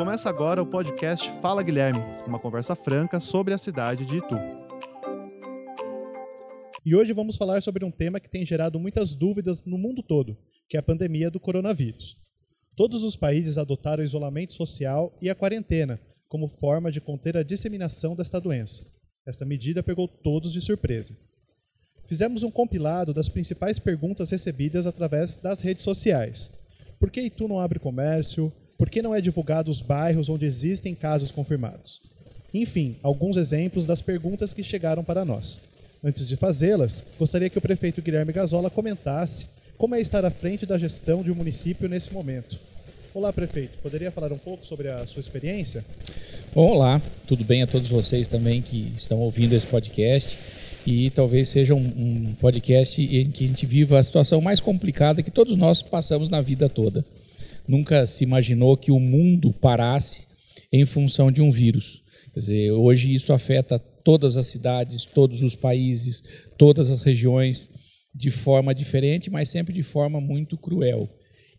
Começa agora o podcast Fala Guilherme, uma conversa franca sobre a cidade de Itu. E hoje vamos falar sobre um tema que tem gerado muitas dúvidas no mundo todo, que é a pandemia do coronavírus. Todos os países adotaram o isolamento social e a quarentena como forma de conter a disseminação desta doença. Esta medida pegou todos de surpresa. Fizemos um compilado das principais perguntas recebidas através das redes sociais. Por que Itu não abre comércio? Por que não é divulgado os bairros onde existem casos confirmados? Enfim, alguns exemplos das perguntas que chegaram para nós. Antes de fazê-las, gostaria que o prefeito Guilherme Gazola comentasse como é estar à frente da gestão de um município nesse momento. Olá, prefeito. Poderia falar um pouco sobre a sua experiência? Olá, tudo bem a todos vocês também que estão ouvindo esse podcast. E talvez seja um, um podcast em que a gente viva a situação mais complicada que todos nós passamos na vida toda nunca se imaginou que o mundo parasse em função de um vírus. Quer dizer, hoje isso afeta todas as cidades, todos os países, todas as regiões de forma diferente, mas sempre de forma muito cruel.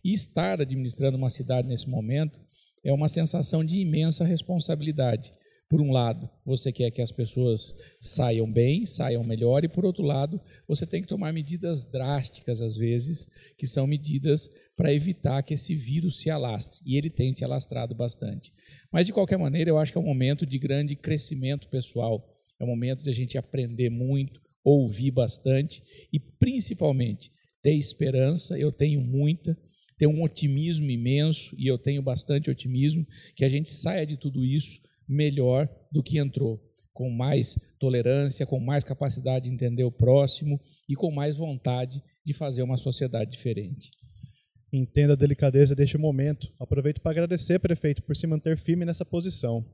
E estar administrando uma cidade nesse momento é uma sensação de imensa responsabilidade, por um lado, você quer que as pessoas saiam bem, saiam melhor, e por outro lado, você tem que tomar medidas drásticas, às vezes, que são medidas para evitar que esse vírus se alastre. E ele tem se alastrado bastante. Mas, de qualquer maneira, eu acho que é um momento de grande crescimento pessoal. É um momento de a gente aprender muito, ouvir bastante e, principalmente, ter esperança. Eu tenho muita ter um otimismo imenso, e eu tenho bastante otimismo, que a gente saia de tudo isso melhor do que entrou, com mais tolerância, com mais capacidade de entender o próximo e com mais vontade de fazer uma sociedade diferente. Entenda a delicadeza deste momento. Aproveito para agradecer, prefeito, por se manter firme nessa posição.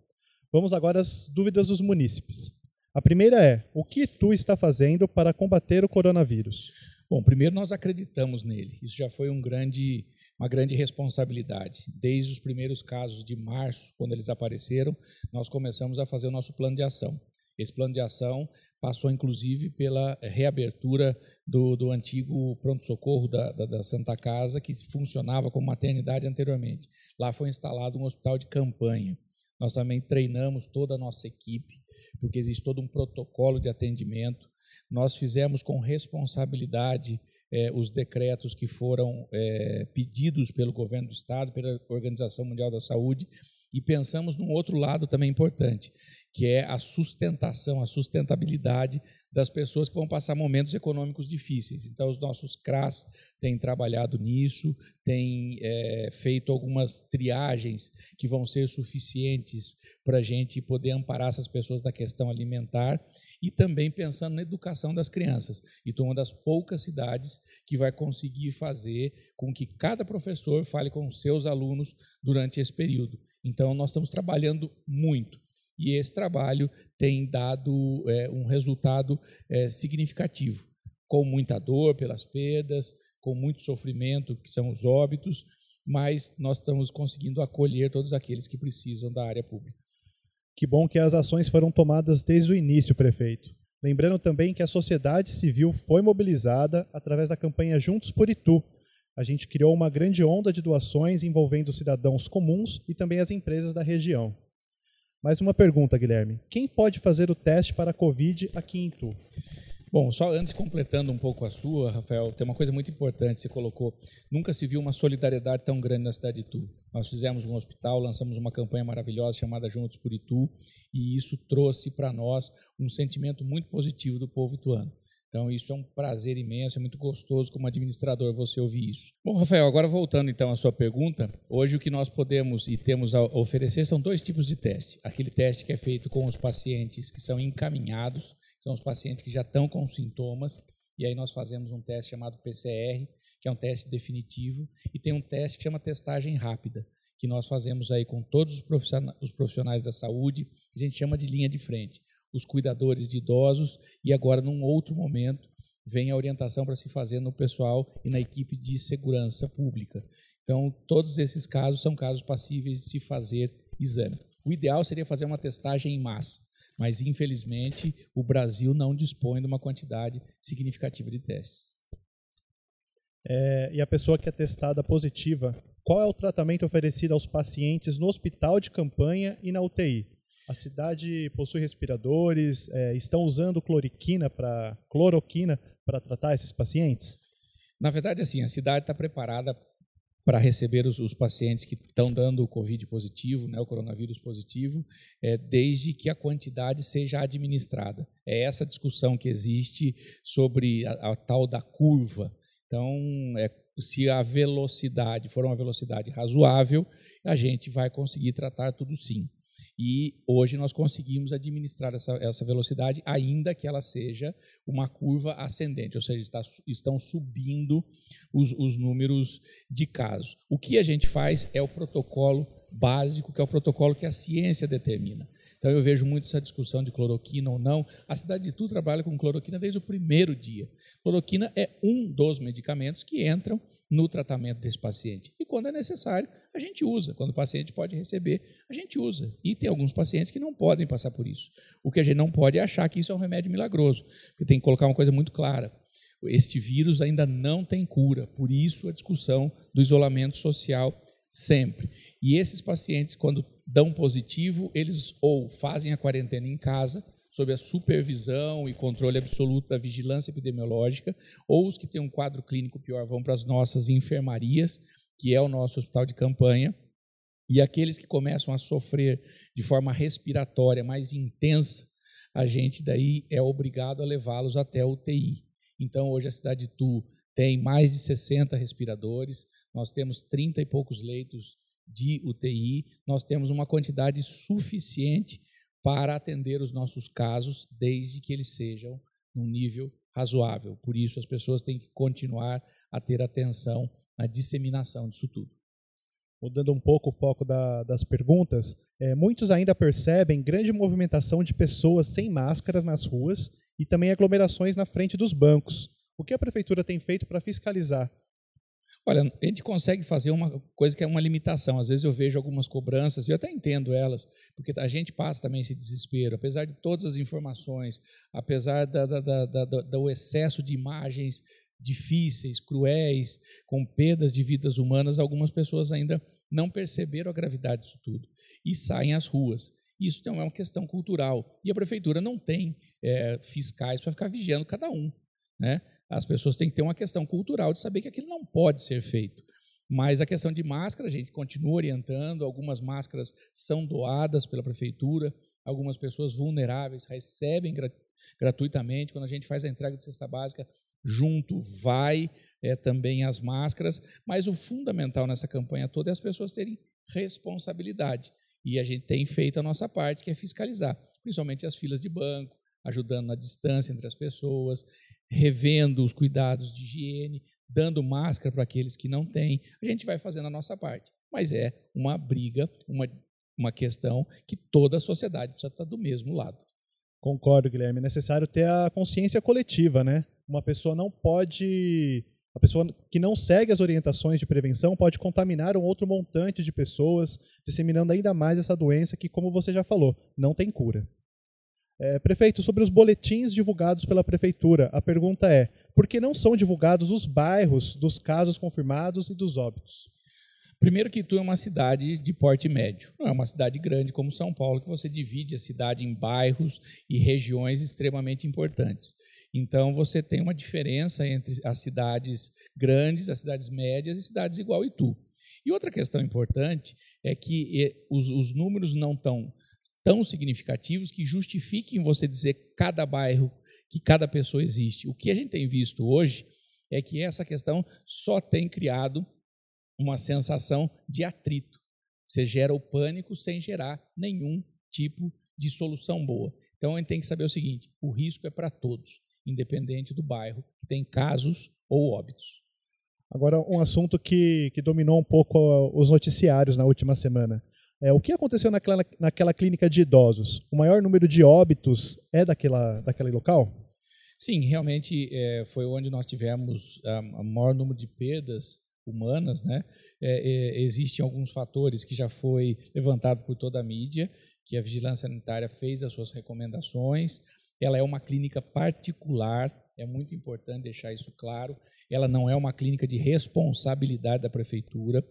Vamos agora às dúvidas dos munícipes. A primeira é: o que tu está fazendo para combater o coronavírus? Bom, primeiro nós acreditamos nele. Isso já foi um grande uma grande responsabilidade. Desde os primeiros casos de março, quando eles apareceram, nós começamos a fazer o nosso plano de ação. Esse plano de ação passou, inclusive, pela reabertura do, do antigo pronto-socorro da, da, da, Santa Casa, que funcionava como maternidade anteriormente. Lá foi instalado um hospital de campanha. Nós também treinamos toda a nossa equipe, porque existe todo um protocolo de atendimento. Nós fizemos com responsabilidade é, os decretos que foram é, pedidos pelo governo do Estado, pela Organização Mundial da Saúde, e pensamos num outro lado também importante, que é a sustentação, a sustentabilidade das pessoas que vão passar momentos econômicos difíceis. Então, os nossos CRAS têm trabalhado nisso, têm é, feito algumas triagens que vão ser suficientes para a gente poder amparar essas pessoas da questão alimentar e também pensando na educação das crianças. Então, uma das poucas cidades que vai conseguir fazer com que cada professor fale com os seus alunos durante esse período. Então, nós estamos trabalhando muito. E esse trabalho tem dado é, um resultado é, significativo, com muita dor pelas perdas, com muito sofrimento, que são os óbitos, mas nós estamos conseguindo acolher todos aqueles que precisam da área pública. Que bom que as ações foram tomadas desde o início, prefeito. Lembrando também que a sociedade civil foi mobilizada através da campanha Juntos por Itu. A gente criou uma grande onda de doações envolvendo cidadãos comuns e também as empresas da região. Mais uma pergunta, Guilherme. Quem pode fazer o teste para a Covid aqui em Itu? Bom, só antes completando um pouco a sua, Rafael, tem uma coisa muito importante que você colocou. Nunca se viu uma solidariedade tão grande na cidade de Itu. Nós fizemos um hospital, lançamos uma campanha maravilhosa chamada Juntos por Itu, e isso trouxe para nós um sentimento muito positivo do povo ituano. Então, isso é um prazer imenso, é muito gostoso como administrador você ouvir isso. Bom, Rafael, agora voltando então à sua pergunta, hoje o que nós podemos e temos a oferecer são dois tipos de teste. Aquele teste que é feito com os pacientes que são encaminhados são os pacientes que já estão com sintomas, e aí nós fazemos um teste chamado PCR, que é um teste definitivo, e tem um teste que chama testagem rápida, que nós fazemos aí com todos os profissionais da saúde, que a gente chama de linha de frente, os cuidadores de idosos, e agora, num outro momento, vem a orientação para se fazer no pessoal e na equipe de segurança pública. Então, todos esses casos são casos passíveis de se fazer exame. O ideal seria fazer uma testagem em massa, mas infelizmente o Brasil não dispõe de uma quantidade significativa de testes. É, e a pessoa que é testada positiva, qual é o tratamento oferecido aos pacientes no hospital de campanha e na UTI? A cidade possui respiradores, é, estão usando cloroquina para cloroquina para tratar esses pacientes? Na verdade, assim, a cidade está preparada para receber os, os, pacientes que estão dando o Covid positivo, né, o coronavírus positivo, é, desde que a quantidade seja administrada. É essa discussão que existe sobre a, a tal da curva. Então, é, se a velocidade for uma velocidade razoável, a gente vai conseguir tratar tudo sim. E hoje nós conseguimos administrar essa, essa velocidade, ainda que ela seja uma curva ascendente, ou seja, está, estão subindo os, os números de casos. O que a gente faz é o protocolo básico, que é o protocolo que a ciência determina. Então eu vejo muito essa discussão de cloroquina ou não. A cidade de Tu trabalha com cloroquina desde o primeiro dia. Cloroquina é um dos medicamentos que entram no tratamento desse paciente. E quando é necessário, a gente usa. Quando o paciente pode receber, a gente usa. E tem alguns pacientes que não podem passar por isso. O que a gente não pode é achar que isso é um remédio milagroso. Porque tem que colocar uma coisa muito clara. Este vírus ainda não tem cura, por isso a discussão do isolamento social sempre. E esses pacientes, quando dão positivo, eles ou fazem a quarentena em casa, sob a supervisão e controle absoluto da vigilância epidemiológica, ou os que têm um quadro clínico pior vão para as nossas enfermarias, que é o nosso hospital de campanha, e aqueles que começam a sofrer de forma respiratória mais intensa, a gente daí é obrigado a levá-los até a UTI. Então, hoje a cidade de Tu tem mais de 60 respiradores, nós temos 30 e poucos leitos de UTI, nós temos uma quantidade suficiente para atender os nossos casos, desde que eles sejam num nível razoável. Por isso, as pessoas têm que continuar a ter atenção na disseminação disso tudo. Mudando um pouco o foco da, das perguntas, é, muitos ainda percebem grande movimentação de pessoas sem máscaras nas ruas e também aglomerações na frente dos bancos. O que a prefeitura tem feito para fiscalizar Olha, a gente consegue fazer uma coisa que é uma limitação. Às vezes eu vejo algumas cobranças, e eu até entendo elas, porque a gente passa também esse desespero, apesar de todas as informações, apesar da, da, da, do excesso de imagens difíceis, cruéis, com perdas de vidas humanas, algumas pessoas ainda não perceberam a gravidade disso tudo e saem às ruas. Isso então é uma questão cultural. E a prefeitura não tem é, fiscais para ficar vigiando cada um. Né? As pessoas têm que ter uma questão cultural de saber que aquilo não pode ser feito. Mas a questão de máscara, a gente continua orientando, algumas máscaras são doadas pela prefeitura, algumas pessoas vulneráveis recebem gratuitamente. Quando a gente faz a entrega de cesta básica, junto vai é, também as máscaras. Mas o fundamental nessa campanha toda é as pessoas terem responsabilidade. E a gente tem feito a nossa parte, que é fiscalizar, principalmente as filas de banco, ajudando na distância entre as pessoas, revendo os cuidados de higiene, dando máscara para aqueles que não têm. A gente vai fazendo a nossa parte. Mas é uma briga, uma, uma questão que toda a sociedade precisa estar do mesmo lado. Concordo, Guilherme. É necessário ter a consciência coletiva, né? Uma pessoa não pode. A pessoa que não segue as orientações de prevenção pode contaminar um outro montante de pessoas, disseminando ainda mais essa doença que, como você já falou, não tem cura. É, prefeito, sobre os boletins divulgados pela prefeitura, a pergunta é: por que não são divulgados os bairros dos casos confirmados e dos óbitos? Primeiro que tu é uma cidade de porte médio, não é uma cidade grande como São Paulo, que você divide a cidade em bairros e regiões extremamente importantes. Então você tem uma diferença entre as cidades grandes, as cidades médias e cidades igual Itu. E outra questão importante é que os, os números não estão tão significativos que justifiquem você dizer cada bairro, que cada pessoa existe. O que a gente tem visto hoje é que essa questão só tem criado uma sensação de atrito. Você gera o pânico sem gerar nenhum tipo de solução boa. Então a gente tem que saber o seguinte: o risco é para todos, independente do bairro que tem casos ou óbitos. Agora, um assunto que, que dominou um pouco os noticiários na última semana. É, o que aconteceu naquela, naquela clínica de idosos? O maior número de óbitos é daquela, daquele local? Sim, realmente é, foi onde nós tivemos o maior número de perdas humanas, né? É, é, existem alguns fatores que já foi levantado por toda a mídia, que a vigilância sanitária fez as suas recomendações. Ela é uma clínica particular, é muito importante deixar isso claro. Ela não é uma clínica de responsabilidade da prefeitura.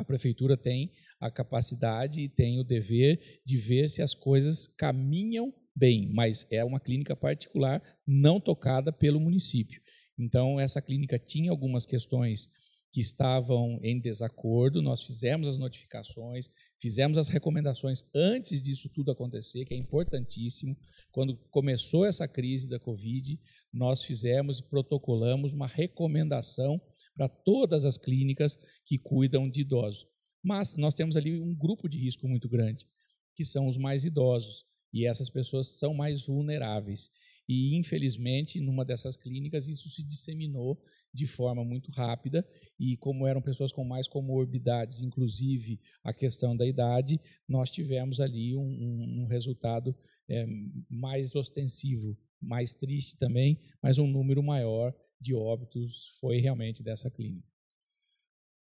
A prefeitura tem a capacidade e tem o dever de ver se as coisas caminham bem, mas é uma clínica particular não tocada pelo município. Então, essa clínica tinha algumas questões que estavam em desacordo, nós fizemos as notificações, fizemos as recomendações antes disso tudo acontecer, que é importantíssimo. Quando começou essa crise da Covid, nós fizemos e protocolamos uma recomendação para todas as clínicas que cuidam de idosos. Mas nós temos ali um grupo de risco muito grande, que são os mais idosos, e essas pessoas são mais vulneráveis. E, infelizmente, numa dessas clínicas, isso se disseminou de forma muito rápida e como eram pessoas com mais comorbidades, inclusive a questão da idade, nós tivemos ali um, um, um resultado é, mais ostensivo, mais triste também, mas um número maior de óbitos foi realmente dessa clínica.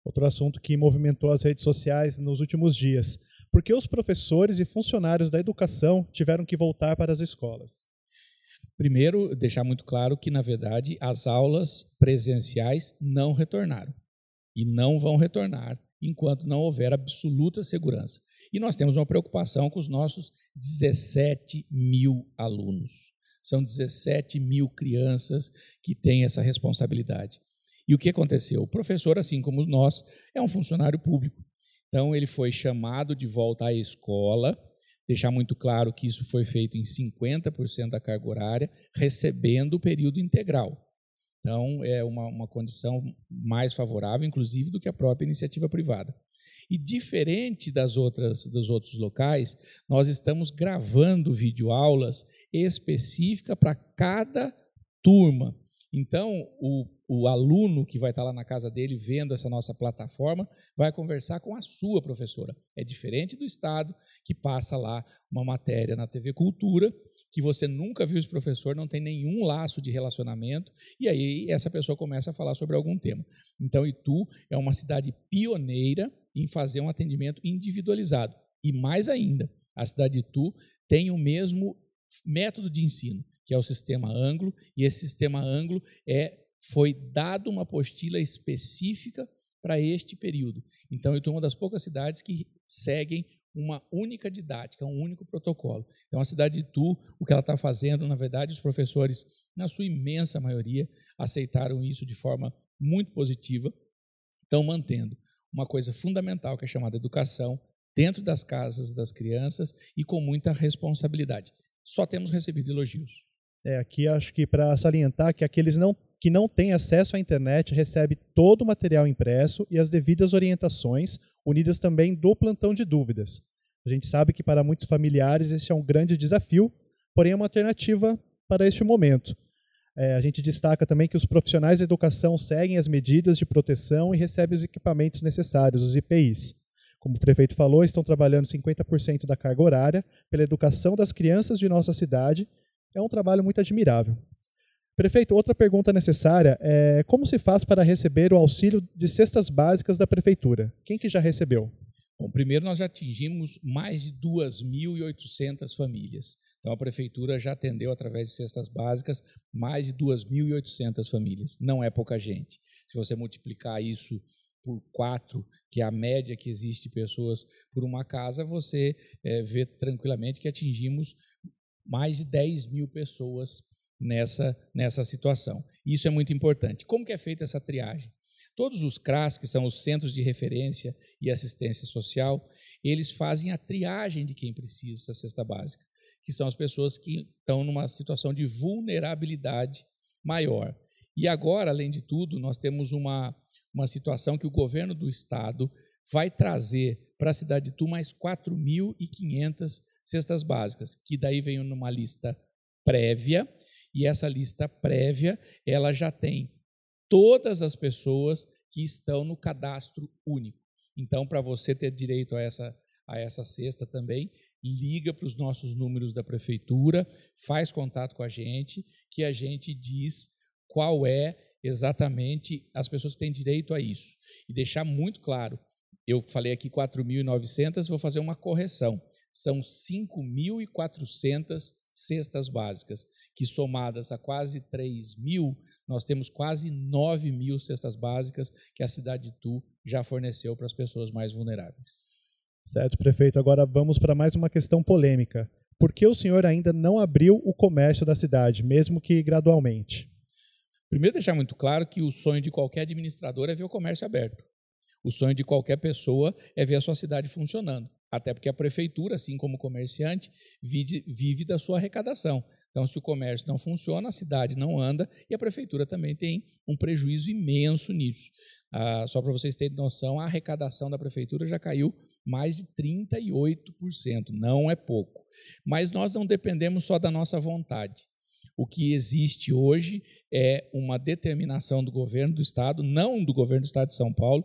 Outro assunto que movimentou as redes sociais nos últimos dias. Por que os professores e funcionários da educação tiveram que voltar para as escolas? Primeiro, deixar muito claro que, na verdade, as aulas presenciais não retornaram e não vão retornar enquanto não houver absoluta segurança. E nós temos uma preocupação com os nossos 17 mil alunos. São 17 mil crianças que têm essa responsabilidade. E o que aconteceu? O professor, assim como nós, é um funcionário público. Então, ele foi chamado de volta à escola deixar muito claro que isso foi feito em 50% da carga horária, recebendo o período integral. Então, é uma, uma condição mais favorável, inclusive, do que a própria iniciativa privada. E diferente das outras dos outros locais, nós estamos gravando videoaulas específicas para cada turma. Então, o, o aluno que vai estar lá na casa dele vendo essa nossa plataforma vai conversar com a sua professora. É diferente do Estado, que passa lá uma matéria na TV Cultura, que você nunca viu esse professor, não tem nenhum laço de relacionamento, e aí essa pessoa começa a falar sobre algum tema. Então, Itu é uma cidade pioneira em fazer um atendimento individualizado. E mais ainda, a cidade de Itu tem o mesmo método de ensino que é o sistema ângulo, e esse sistema ângulo é, foi dado uma apostila específica para este período. Então, eu estou uma das poucas cidades que seguem uma única didática, um único protocolo. Então, a cidade de Tu, o que ela está fazendo, na verdade, os professores, na sua imensa maioria, aceitaram isso de forma muito positiva, estão mantendo uma coisa fundamental que é chamada educação dentro das casas das crianças e com muita responsabilidade. Só temos recebido elogios. É, aqui acho que para salientar que aqueles não, que não têm acesso à internet recebe todo o material impresso e as devidas orientações, unidas também do plantão de dúvidas. A gente sabe que para muitos familiares esse é um grande desafio, porém é uma alternativa para este momento. É, a gente destaca também que os profissionais da educação seguem as medidas de proteção e recebem os equipamentos necessários, os IPIs. Como o prefeito falou, estão trabalhando 50% da carga horária pela educação das crianças de nossa cidade é um trabalho muito admirável. Prefeito, outra pergunta necessária é como se faz para receber o auxílio de cestas básicas da prefeitura? Quem que já recebeu? Bom, primeiro nós já atingimos mais de 2.800 famílias. Então a prefeitura já atendeu através de cestas básicas mais de 2.800 famílias. Não é pouca gente. Se você multiplicar isso por quatro, que é a média que existe pessoas por uma casa, você é, vê tranquilamente que atingimos mais de 10 mil pessoas nessa, nessa situação. Isso é muito importante. Como que é feita essa triagem? Todos os CRAS, que são os Centros de Referência e Assistência Social, eles fazem a triagem de quem precisa dessa cesta básica, que são as pessoas que estão numa situação de vulnerabilidade maior. E agora, além de tudo, nós temos uma, uma situação que o governo do Estado vai trazer para a cidade de Tu mais 4.500 cestas básicas, que daí vem numa lista prévia, e essa lista prévia, ela já tem todas as pessoas que estão no cadastro único. Então, para você ter direito a essa, a essa cesta também, liga para os nossos números da prefeitura, faz contato com a gente, que a gente diz qual é exatamente as pessoas que têm direito a isso. E deixar muito claro, eu falei aqui 4.900, vou fazer uma correção são 5.400 cestas básicas, que somadas a quase 3 mil, nós temos quase 9 mil cestas básicas que a cidade de Tu já forneceu para as pessoas mais vulneráveis. Certo, prefeito. Agora vamos para mais uma questão polêmica. Por que o senhor ainda não abriu o comércio da cidade, mesmo que gradualmente? Primeiro, deixar muito claro que o sonho de qualquer administrador é ver o comércio aberto. O sonho de qualquer pessoa é ver a sua cidade funcionando. Até porque a prefeitura, assim como o comerciante, vive, vive, da sua arrecadação. Então, se o comércio não funciona, a cidade não anda e a prefeitura também tem um prejuízo imenso nisso. Ah, só para vocês terem noção, a arrecadação da prefeitura já caiu mais de 38%. Não é pouco. Mas nós não dependemos só da nossa vontade. O que existe hoje é uma determinação do governo do Estado, não do governo do Estado de São Paulo,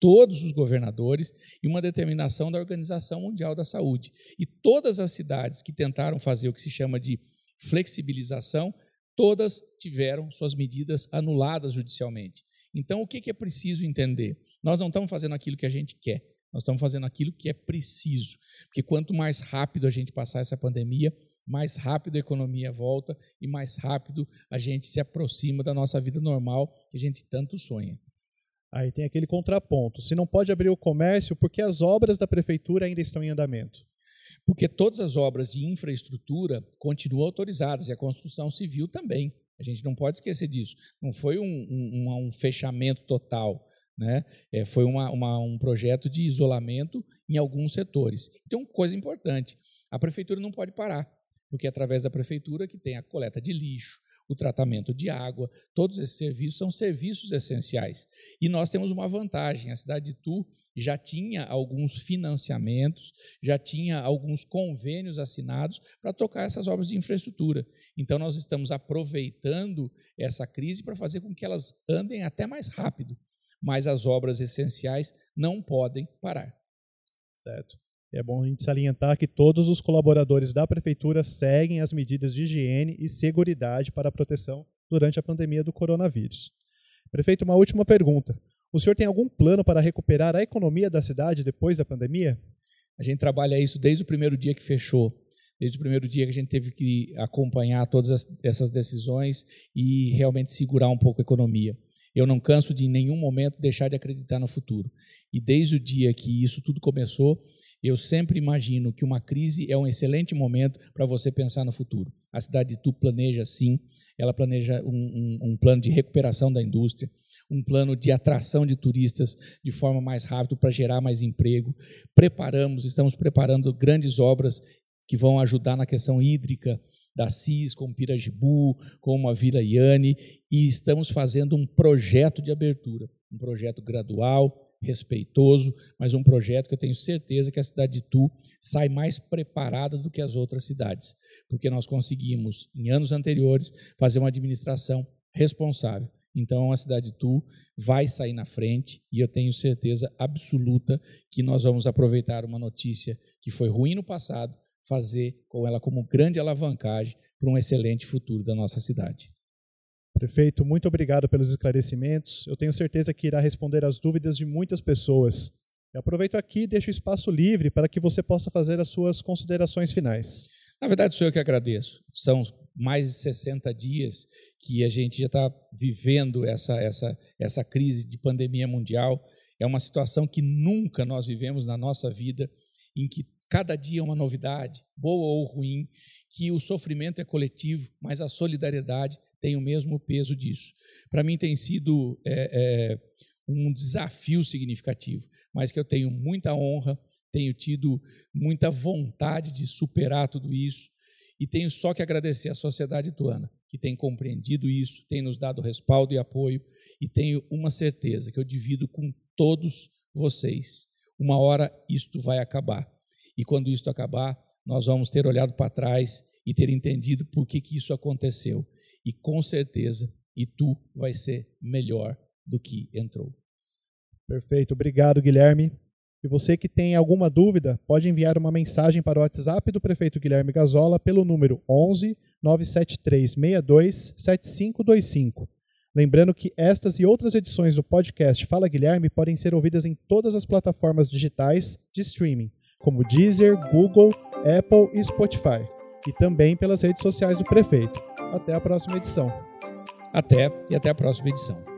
todos os governadores e uma determinação da Organização Mundial da Saúde. E todas as cidades que tentaram fazer o que se chama de flexibilização, todas tiveram suas medidas anuladas judicialmente. Então, o que é preciso entender? Nós não estamos fazendo aquilo que a gente quer, nós estamos fazendo aquilo que é preciso. Porque quanto mais rápido a gente passar essa pandemia, mais rápido a economia volta e mais rápido a gente se aproxima da nossa vida normal que a gente tanto sonha. Aí tem aquele contraponto. Se não pode abrir o comércio, porque as obras da prefeitura ainda estão em andamento? Porque todas as obras de infraestrutura continuam autorizadas e a construção civil também. A gente não pode esquecer disso. Não foi um, um, um fechamento total. Né? É, foi uma, uma, um projeto de isolamento em alguns setores. Então, coisa importante: a prefeitura não pode parar, porque é através da prefeitura que tem a coleta de lixo, o tratamento de água, todos esses serviços são serviços essenciais. E nós temos uma vantagem: a cidade de Tu já tinha alguns financiamentos, já tinha alguns convênios assinados para tocar essas obras de infraestrutura. Então, nós estamos aproveitando essa crise para fazer com que elas andem até mais rápido, mas as obras essenciais não podem parar. Certo. É bom a gente salientar que todos os colaboradores da prefeitura seguem as medidas de higiene e segurança para a proteção durante a pandemia do coronavírus. Prefeito, uma última pergunta. O senhor tem algum plano para recuperar a economia da cidade depois da pandemia? A gente trabalha isso desde o primeiro dia que fechou, desde o primeiro dia que a gente teve que acompanhar todas essas decisões e realmente segurar um pouco a economia. Eu não canso de em nenhum momento deixar de acreditar no futuro. E desde o dia que isso tudo começou, eu sempre imagino que uma crise é um excelente momento para você pensar no futuro. A cidade de Tu planeja sim, ela planeja um, um, um, plano de recuperação da indústria, um plano de atração de turistas de forma mais rápida para gerar mais emprego. Preparamos, estamos preparando grandes obras que vão ajudar na questão hídrica da CIS, como Pirajibu, como a Vila Iane, e estamos fazendo um projeto de abertura, um projeto gradual, respeitoso, mas um projeto que eu tenho certeza que a cidade de Tu sai mais preparada do que as outras cidades, porque nós conseguimos, em anos anteriores, fazer uma administração responsável. Então, a cidade de Tu vai sair na frente e eu tenho certeza absoluta que nós vamos aproveitar uma notícia que foi ruim no passado, fazer com ela como grande alavancagem para um excelente futuro da nossa cidade. Prefeito, muito obrigado pelos esclarecimentos. Eu tenho certeza que irá responder às dúvidas de muitas pessoas. Eu aproveito aqui e deixo o espaço livre para que você possa fazer as suas considerações finais. Na verdade, sou eu que agradeço. São mais de 60 dias que a gente já está vivendo essa, essa, essa crise de pandemia mundial. É uma situação que nunca nós vivemos na nossa vida, em que cada dia é uma novidade, boa ou ruim, que o sofrimento é coletivo, mas a solidariedade tem o mesmo peso disso. Para mim tem sido é, é, um desafio significativo, mas que eu tenho muita honra, tenho tido muita vontade de superar tudo isso e tenho só que agradecer à sociedade tuana, que tem compreendido isso, tem nos dado respaldo e apoio e tenho uma certeza que eu divido com todos vocês. Uma hora isto vai acabar. E quando isto acabar, nós vamos ter olhado para trás e ter entendido por que, que isso aconteceu e com certeza e tu vai ser melhor do que entrou. Perfeito, obrigado Guilherme. E você que tem alguma dúvida, pode enviar uma mensagem para o WhatsApp do prefeito Guilherme Gazola pelo número 11 973 62 7525. Lembrando que estas e outras edições do podcast Fala Guilherme podem ser ouvidas em todas as plataformas digitais de streaming, como Deezer, Google, Apple e Spotify, e também pelas redes sociais do prefeito. Até a próxima edição. Até e até a próxima edição.